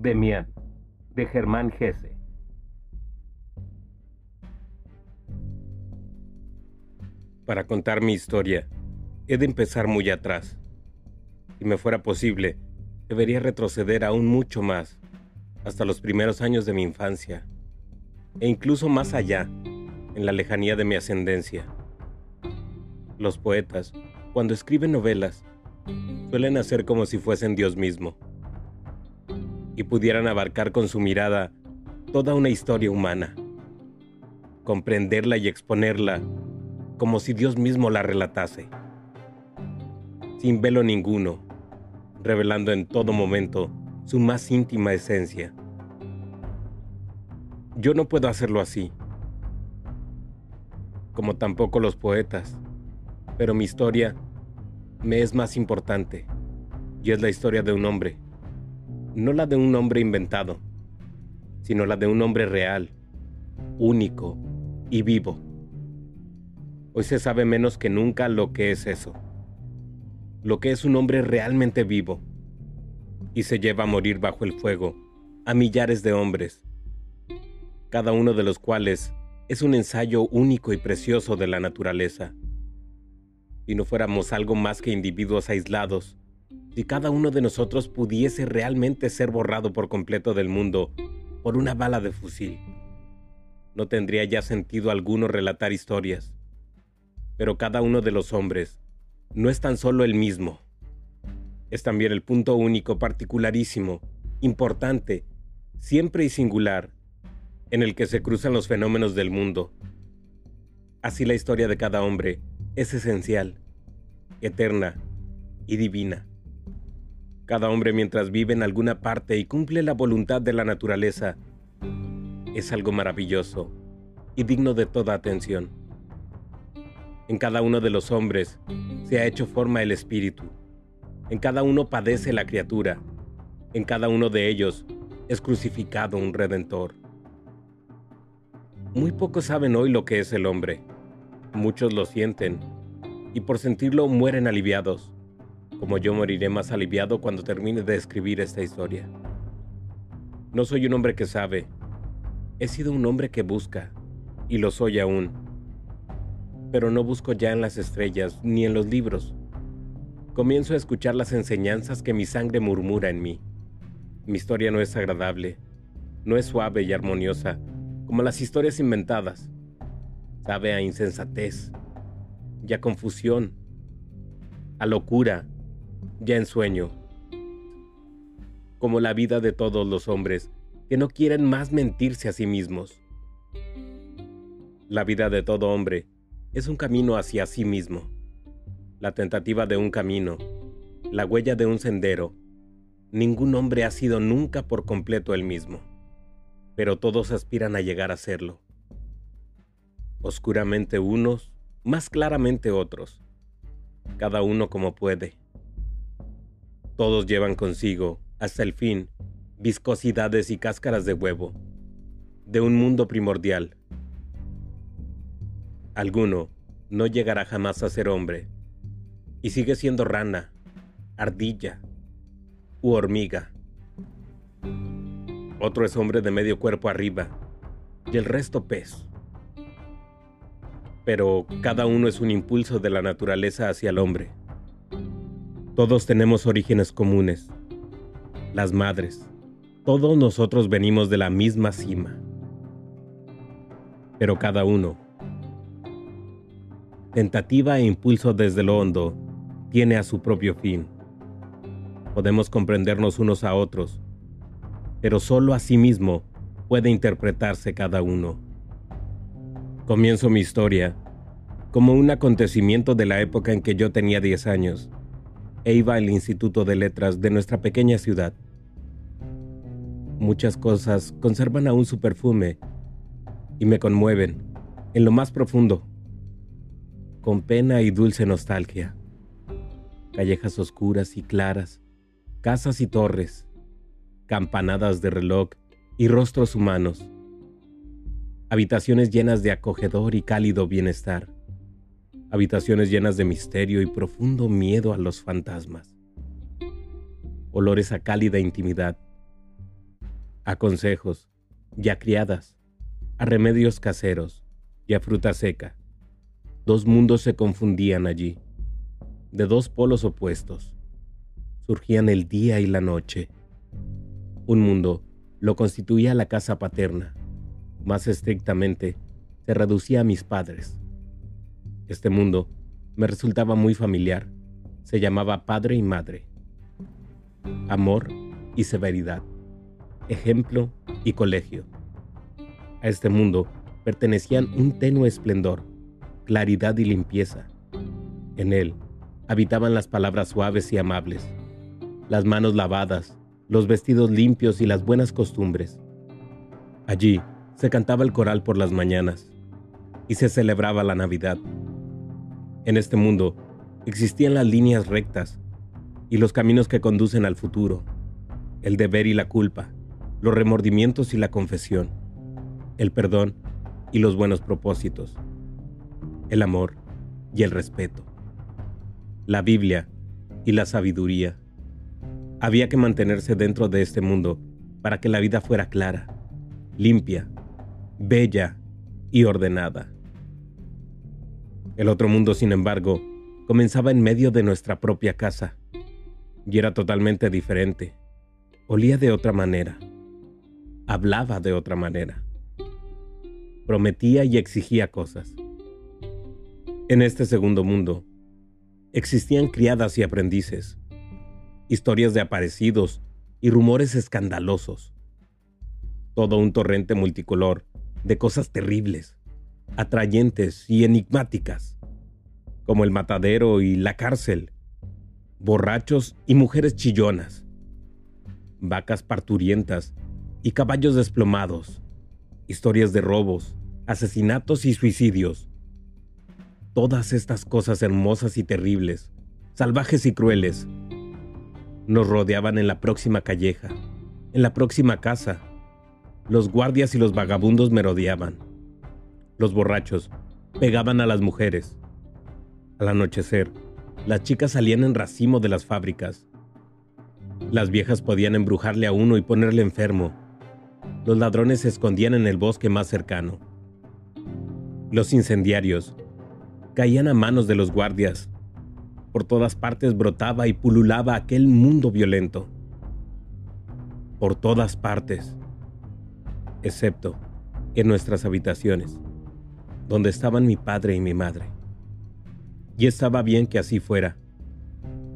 Demián, de Germán Gese. Para contar mi historia, he de empezar muy atrás. Si me fuera posible, debería retroceder aún mucho más, hasta los primeros años de mi infancia, e incluso más allá, en la lejanía de mi ascendencia. Los poetas, cuando escriben novelas, suelen hacer como si fuesen Dios mismo y pudieran abarcar con su mirada toda una historia humana, comprenderla y exponerla como si Dios mismo la relatase, sin velo ninguno, revelando en todo momento su más íntima esencia. Yo no puedo hacerlo así, como tampoco los poetas, pero mi historia me es más importante, y es la historia de un hombre no la de un hombre inventado, sino la de un hombre real, único y vivo. Hoy se sabe menos que nunca lo que es eso, lo que es un hombre realmente vivo, y se lleva a morir bajo el fuego a millares de hombres, cada uno de los cuales es un ensayo único y precioso de la naturaleza. Si no fuéramos algo más que individuos aislados, si cada uno de nosotros pudiese realmente ser borrado por completo del mundo por una bala de fusil, no tendría ya sentido alguno relatar historias. Pero cada uno de los hombres no es tan solo el mismo. Es también el punto único, particularísimo, importante, siempre y singular, en el que se cruzan los fenómenos del mundo. Así la historia de cada hombre es esencial, eterna y divina. Cada hombre mientras vive en alguna parte y cumple la voluntad de la naturaleza es algo maravilloso y digno de toda atención. En cada uno de los hombres se ha hecho forma el espíritu. En cada uno padece la criatura. En cada uno de ellos es crucificado un redentor. Muy pocos saben hoy lo que es el hombre. Muchos lo sienten y por sentirlo mueren aliviados como yo moriré más aliviado cuando termine de escribir esta historia. No soy un hombre que sabe, he sido un hombre que busca, y lo soy aún. Pero no busco ya en las estrellas ni en los libros. Comienzo a escuchar las enseñanzas que mi sangre murmura en mí. Mi historia no es agradable, no es suave y armoniosa, como las historias inventadas. Sabe a insensatez, y a confusión, a locura, ya en sueño, como la vida de todos los hombres que no quieren más mentirse a sí mismos. La vida de todo hombre es un camino hacia sí mismo, la tentativa de un camino, la huella de un sendero. Ningún hombre ha sido nunca por completo el mismo, pero todos aspiran a llegar a serlo. Oscuramente unos, más claramente otros, cada uno como puede todos llevan consigo, hasta el fin, viscosidades y cáscaras de huevo, de un mundo primordial. Alguno no llegará jamás a ser hombre, y sigue siendo rana, ardilla u hormiga. Otro es hombre de medio cuerpo arriba, y el resto pez. Pero cada uno es un impulso de la naturaleza hacia el hombre. Todos tenemos orígenes comunes. Las madres. Todos nosotros venimos de la misma cima. Pero cada uno, tentativa e impulso desde lo hondo, tiene a su propio fin. Podemos comprendernos unos a otros, pero solo a sí mismo puede interpretarse cada uno. Comienzo mi historia como un acontecimiento de la época en que yo tenía 10 años e iba al Instituto de Letras de nuestra pequeña ciudad. Muchas cosas conservan aún su perfume y me conmueven en lo más profundo, con pena y dulce nostalgia. Callejas oscuras y claras, casas y torres, campanadas de reloj y rostros humanos, habitaciones llenas de acogedor y cálido bienestar habitaciones llenas de misterio y profundo miedo a los fantasmas, olores a cálida intimidad, a consejos y a criadas, a remedios caseros y a fruta seca. Dos mundos se confundían allí, de dos polos opuestos. Surgían el día y la noche. Un mundo lo constituía la casa paterna. Más estrictamente, se reducía a mis padres. Este mundo me resultaba muy familiar. Se llamaba padre y madre. Amor y severidad. Ejemplo y colegio. A este mundo pertenecían un tenue esplendor, claridad y limpieza. En él habitaban las palabras suaves y amables, las manos lavadas, los vestidos limpios y las buenas costumbres. Allí se cantaba el coral por las mañanas y se celebraba la Navidad. En este mundo existían las líneas rectas y los caminos que conducen al futuro, el deber y la culpa, los remordimientos y la confesión, el perdón y los buenos propósitos, el amor y el respeto, la Biblia y la sabiduría. Había que mantenerse dentro de este mundo para que la vida fuera clara, limpia, bella y ordenada. El otro mundo, sin embargo, comenzaba en medio de nuestra propia casa, y era totalmente diferente. Olía de otra manera, hablaba de otra manera, prometía y exigía cosas. En este segundo mundo, existían criadas y aprendices, historias de aparecidos y rumores escandalosos. Todo un torrente multicolor de cosas terribles, atrayentes y enigmáticas, como el matadero y la cárcel, borrachos y mujeres chillonas, vacas parturientas y caballos desplomados, historias de robos, asesinatos y suicidios. Todas estas cosas hermosas y terribles, salvajes y crueles, nos rodeaban en la próxima calleja, en la próxima casa. Los guardias y los vagabundos merodeaban. Los borrachos pegaban a las mujeres. Al anochecer, las chicas salían en racimo de las fábricas. Las viejas podían embrujarle a uno y ponerle enfermo. Los ladrones se escondían en el bosque más cercano. Los incendiarios caían a manos de los guardias por todas partes brotaba y pululaba aquel mundo violento. Por todas partes, excepto en nuestras habitaciones, donde estaban mi padre y mi madre. Y estaba bien que así fuera.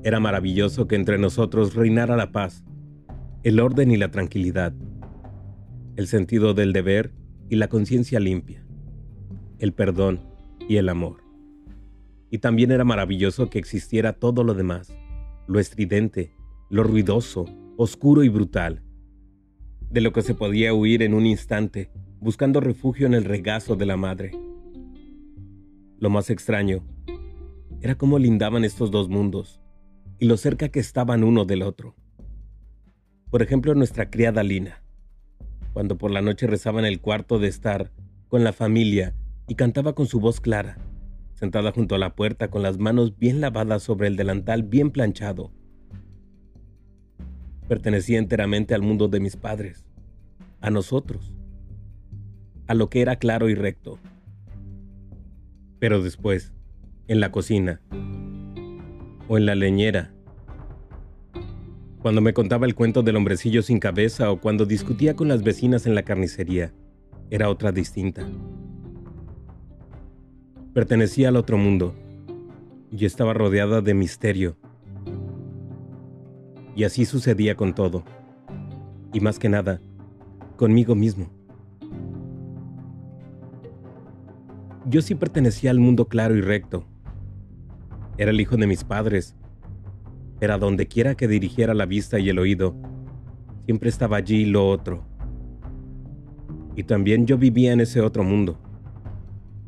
Era maravilloso que entre nosotros reinara la paz, el orden y la tranquilidad, el sentido del deber y la conciencia limpia, el perdón y el amor. Y también era maravilloso que existiera todo lo demás, lo estridente, lo ruidoso, oscuro y brutal, de lo que se podía huir en un instante, buscando refugio en el regazo de la madre. Lo más extraño era cómo lindaban estos dos mundos y lo cerca que estaban uno del otro. Por ejemplo, nuestra criada Lina, cuando por la noche rezaba en el cuarto de estar con la familia y cantaba con su voz clara, sentada junto a la puerta con las manos bien lavadas sobre el delantal bien planchado. Pertenecía enteramente al mundo de mis padres, a nosotros, a lo que era claro y recto. Pero después, en la cocina, o en la leñera, cuando me contaba el cuento del hombrecillo sin cabeza o cuando discutía con las vecinas en la carnicería, era otra distinta pertenecía al otro mundo y estaba rodeada de misterio. Y así sucedía con todo, y más que nada, conmigo mismo. Yo sí pertenecía al mundo claro y recto. Era el hijo de mis padres. Era donde quiera que dirigiera la vista y el oído, siempre estaba allí lo otro. Y también yo vivía en ese otro mundo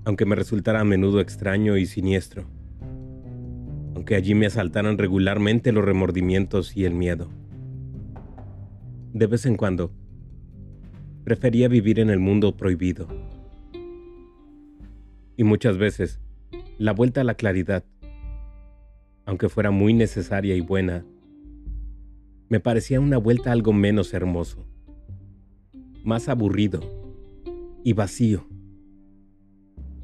aunque me resultara a menudo extraño y siniestro, aunque allí me asaltaran regularmente los remordimientos y el miedo. De vez en cuando, prefería vivir en el mundo prohibido. Y muchas veces, la vuelta a la claridad, aunque fuera muy necesaria y buena, me parecía una vuelta algo menos hermoso. más aburrido y vacío.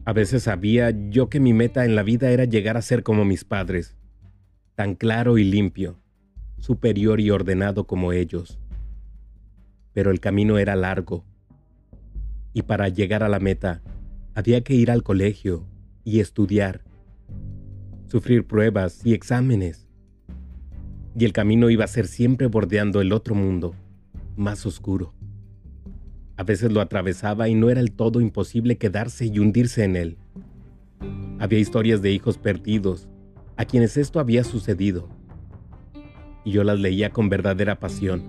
A veces sabía yo que mi meta en la vida era llegar a ser como mis padres, tan claro y limpio, superior y ordenado como ellos. Pero el camino era largo, y para llegar a la meta había que ir al colegio y estudiar, sufrir pruebas y exámenes. Y el camino iba a ser siempre bordeando el otro mundo, más oscuro. A veces lo atravesaba y no era el todo imposible quedarse y hundirse en él. Había historias de hijos perdidos, a quienes esto había sucedido. Y yo las leía con verdadera pasión.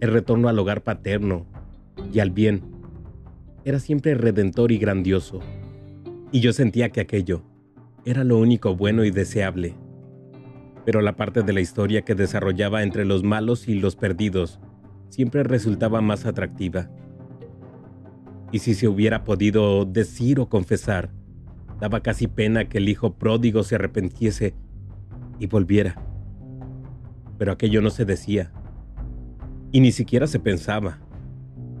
El retorno al hogar paterno y al bien era siempre redentor y grandioso. Y yo sentía que aquello era lo único bueno y deseable. Pero la parte de la historia que desarrollaba entre los malos y los perdidos siempre resultaba más atractiva. Y si se hubiera podido decir o confesar, daba casi pena que el hijo pródigo se arrepentiese y volviera. Pero aquello no se decía, y ni siquiera se pensaba.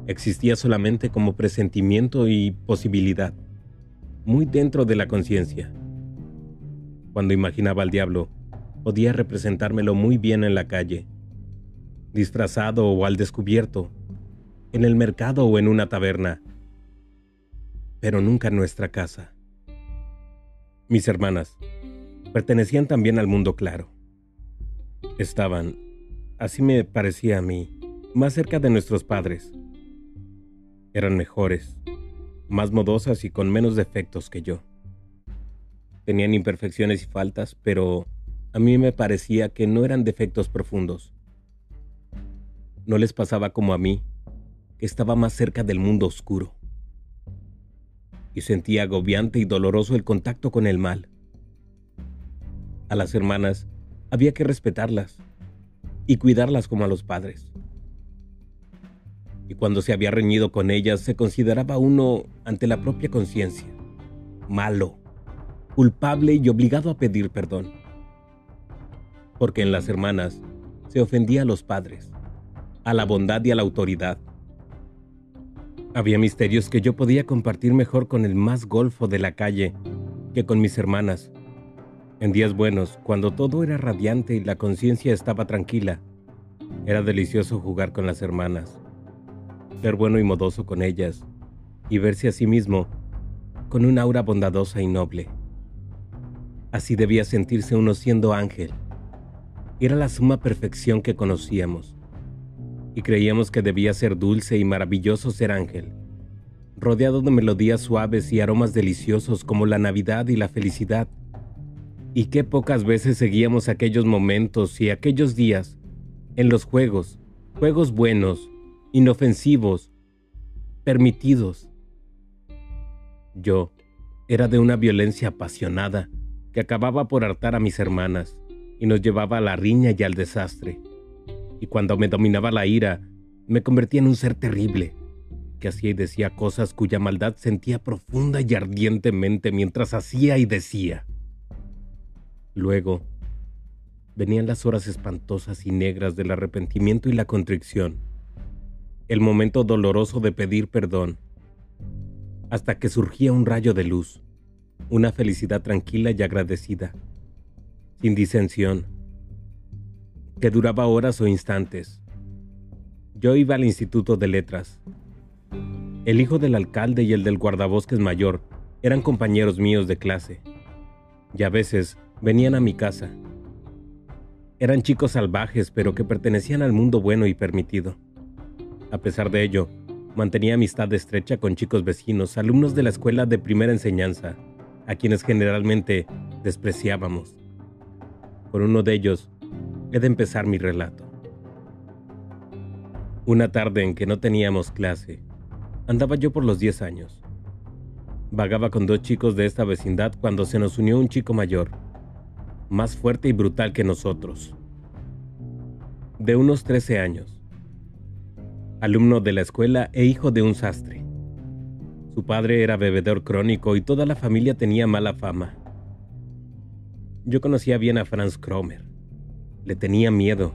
Existía solamente como presentimiento y posibilidad, muy dentro de la conciencia. Cuando imaginaba al diablo, podía representármelo muy bien en la calle, disfrazado o al descubierto, en el mercado o en una taberna, pero nunca en nuestra casa. Mis hermanas pertenecían también al mundo claro. Estaban, así me parecía a mí, más cerca de nuestros padres. Eran mejores, más modosas y con menos defectos que yo. Tenían imperfecciones y faltas, pero a mí me parecía que no eran defectos profundos. No les pasaba como a mí, que estaba más cerca del mundo oscuro. Y sentía agobiante y doloroso el contacto con el mal. A las hermanas había que respetarlas y cuidarlas como a los padres. Y cuando se había reñido con ellas se consideraba uno ante la propia conciencia, malo culpable y obligado a pedir perdón. Porque en las hermanas se ofendía a los padres, a la bondad y a la autoridad. Había misterios que yo podía compartir mejor con el más golfo de la calle que con mis hermanas. En días buenos, cuando todo era radiante y la conciencia estaba tranquila, era delicioso jugar con las hermanas, ser bueno y modoso con ellas, y verse a sí mismo con un aura bondadosa y noble. Así debía sentirse uno siendo ángel. Era la suma perfección que conocíamos. Y creíamos que debía ser dulce y maravilloso ser ángel, rodeado de melodías suaves y aromas deliciosos como la Navidad y la felicidad. Y qué pocas veces seguíamos aquellos momentos y aquellos días en los juegos, juegos buenos, inofensivos, permitidos. Yo era de una violencia apasionada que acababa por hartar a mis hermanas y nos llevaba a la riña y al desastre. Y cuando me dominaba la ira, me convertía en un ser terrible, que hacía y decía cosas cuya maldad sentía profunda y ardientemente mientras hacía y decía. Luego, venían las horas espantosas y negras del arrepentimiento y la contrición, el momento doloroso de pedir perdón, hasta que surgía un rayo de luz una felicidad tranquila y agradecida, sin disensión, que duraba horas o instantes. Yo iba al Instituto de Letras. El hijo del alcalde y el del guardabosques mayor eran compañeros míos de clase, y a veces venían a mi casa. Eran chicos salvajes, pero que pertenecían al mundo bueno y permitido. A pesar de ello, mantenía amistad estrecha con chicos vecinos, alumnos de la escuela de primera enseñanza, a quienes generalmente despreciábamos. Por uno de ellos he de empezar mi relato. Una tarde en que no teníamos clase, andaba yo por los 10 años. Vagaba con dos chicos de esta vecindad cuando se nos unió un chico mayor, más fuerte y brutal que nosotros, de unos 13 años, alumno de la escuela e hijo de un sastre. Su padre era bebedor crónico y toda la familia tenía mala fama. Yo conocía bien a Franz Kromer. Le tenía miedo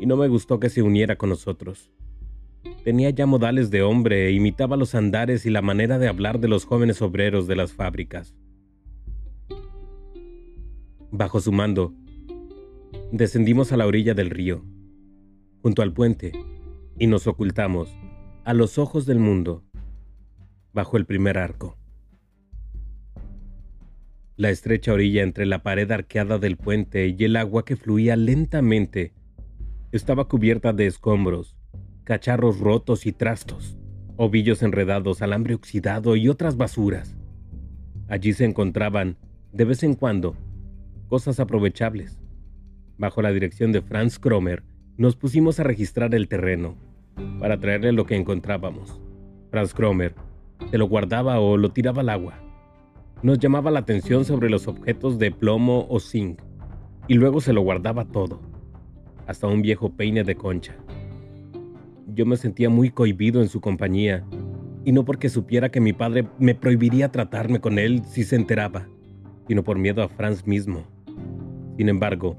y no me gustó que se uniera con nosotros. Tenía ya modales de hombre e imitaba los andares y la manera de hablar de los jóvenes obreros de las fábricas. Bajo su mando, descendimos a la orilla del río, junto al puente, y nos ocultamos, a los ojos del mundo, bajo el primer arco. La estrecha orilla entre la pared arqueada del puente y el agua que fluía lentamente estaba cubierta de escombros, cacharros rotos y trastos, ovillos enredados, alambre oxidado y otras basuras. Allí se encontraban, de vez en cuando, cosas aprovechables. Bajo la dirección de Franz Kromer, nos pusimos a registrar el terreno para traerle lo que encontrábamos. Franz Kromer se lo guardaba o lo tiraba al agua. Nos llamaba la atención sobre los objetos de plomo o zinc y luego se lo guardaba todo, hasta un viejo peine de concha. Yo me sentía muy cohibido en su compañía, y no porque supiera que mi padre me prohibiría tratarme con él si se enteraba, sino por miedo a Franz mismo. Sin embargo,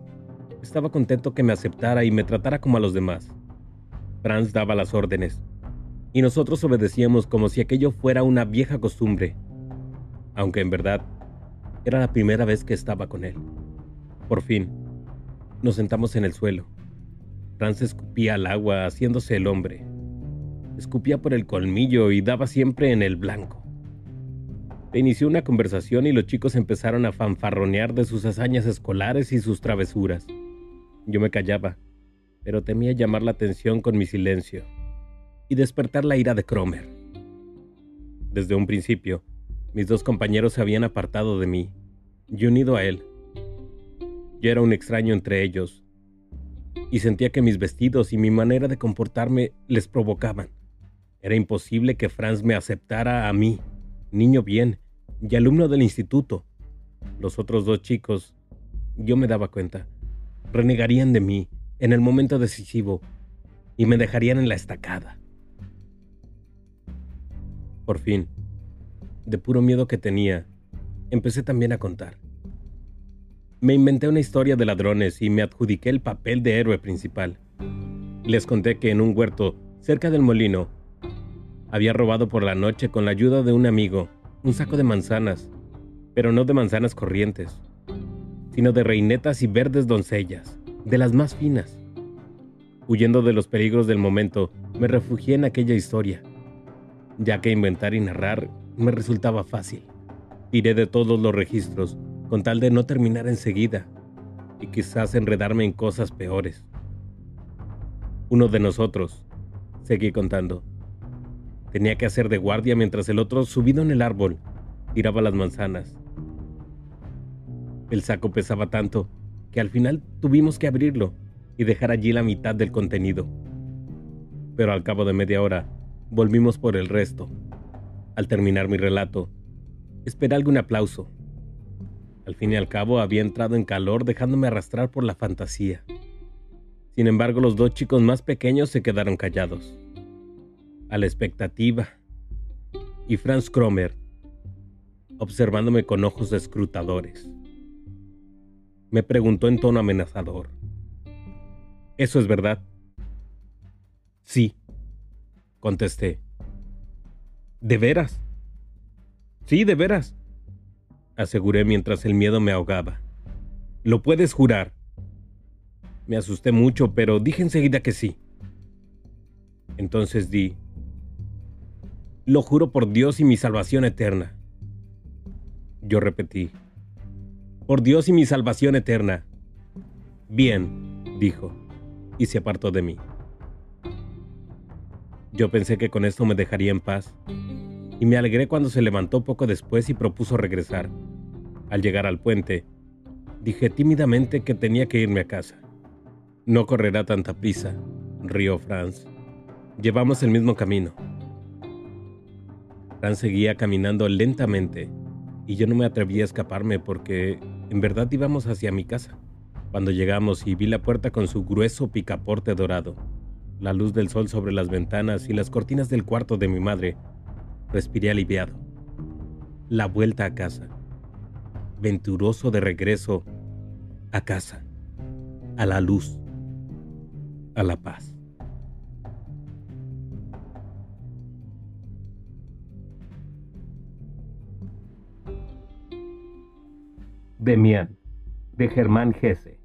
estaba contento que me aceptara y me tratara como a los demás. Franz daba las órdenes, y nosotros obedecíamos como si aquello fuera una vieja costumbre, aunque en verdad era la primera vez que estaba con él. Por fin, nos sentamos en el suelo. Franz escupía al agua haciéndose el hombre. Escupía por el colmillo y daba siempre en el blanco. Se inició una conversación y los chicos empezaron a fanfarronear de sus hazañas escolares y sus travesuras. Yo me callaba, pero temía llamar la atención con mi silencio y despertar la ira de Cromer. Desde un principio, mis dos compañeros se habían apartado de mí y unido a él. Yo era un extraño entre ellos y sentía que mis vestidos y mi manera de comportarme les provocaban. Era imposible que Franz me aceptara a mí, niño bien, y alumno del instituto. Los otros dos chicos, yo me daba cuenta, renegarían de mí en el momento decisivo y me dejarían en la estacada. Por fin, de puro miedo que tenía, empecé también a contar. Me inventé una historia de ladrones y me adjudiqué el papel de héroe principal. Les conté que en un huerto, cerca del molino, había robado por la noche con la ayuda de un amigo un saco de manzanas, pero no de manzanas corrientes, sino de reinetas y verdes doncellas, de las más finas. Huyendo de los peligros del momento, me refugié en aquella historia, ya que inventar y narrar me resultaba fácil. Iré de todos los registros, con tal de no terminar enseguida, y quizás enredarme en cosas peores. Uno de nosotros, seguí contando, Tenía que hacer de guardia mientras el otro, subido en el árbol, tiraba las manzanas. El saco pesaba tanto que al final tuvimos que abrirlo y dejar allí la mitad del contenido. Pero al cabo de media hora, volvimos por el resto. Al terminar mi relato, esperé algún aplauso. Al fin y al cabo había entrado en calor dejándome arrastrar por la fantasía. Sin embargo, los dos chicos más pequeños se quedaron callados a la expectativa, y Franz Kromer, observándome con ojos escrutadores. Me preguntó en tono amenazador. ¿Eso es verdad? Sí, contesté. ¿De veras? Sí, de veras, aseguré mientras el miedo me ahogaba. ¿Lo puedes jurar? Me asusté mucho, pero dije enseguida que sí. Entonces di, lo juro por Dios y mi salvación eterna. Yo repetí, por Dios y mi salvación eterna. Bien, dijo, y se apartó de mí. Yo pensé que con esto me dejaría en paz, y me alegré cuando se levantó poco después y propuso regresar. Al llegar al puente, dije tímidamente que tenía que irme a casa. No correrá tanta prisa, rió Franz. Llevamos el mismo camino. Fran seguía caminando lentamente y yo no me atreví a escaparme porque en verdad íbamos hacia mi casa. Cuando llegamos y vi la puerta con su grueso picaporte dorado, la luz del sol sobre las ventanas y las cortinas del cuarto de mi madre, respiré aliviado. La vuelta a casa. Venturoso de regreso a casa, a la luz, a la paz. Demián, de Germán Gese.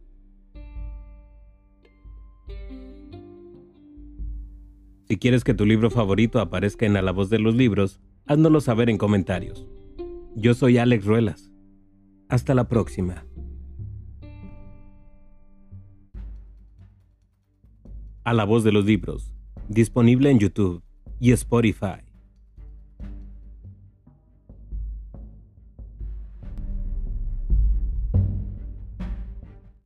Si quieres que tu libro favorito aparezca en A la voz de los libros, háznoslo saber en comentarios. Yo soy Alex Ruelas. Hasta la próxima. A la voz de los libros, disponible en YouTube y Spotify.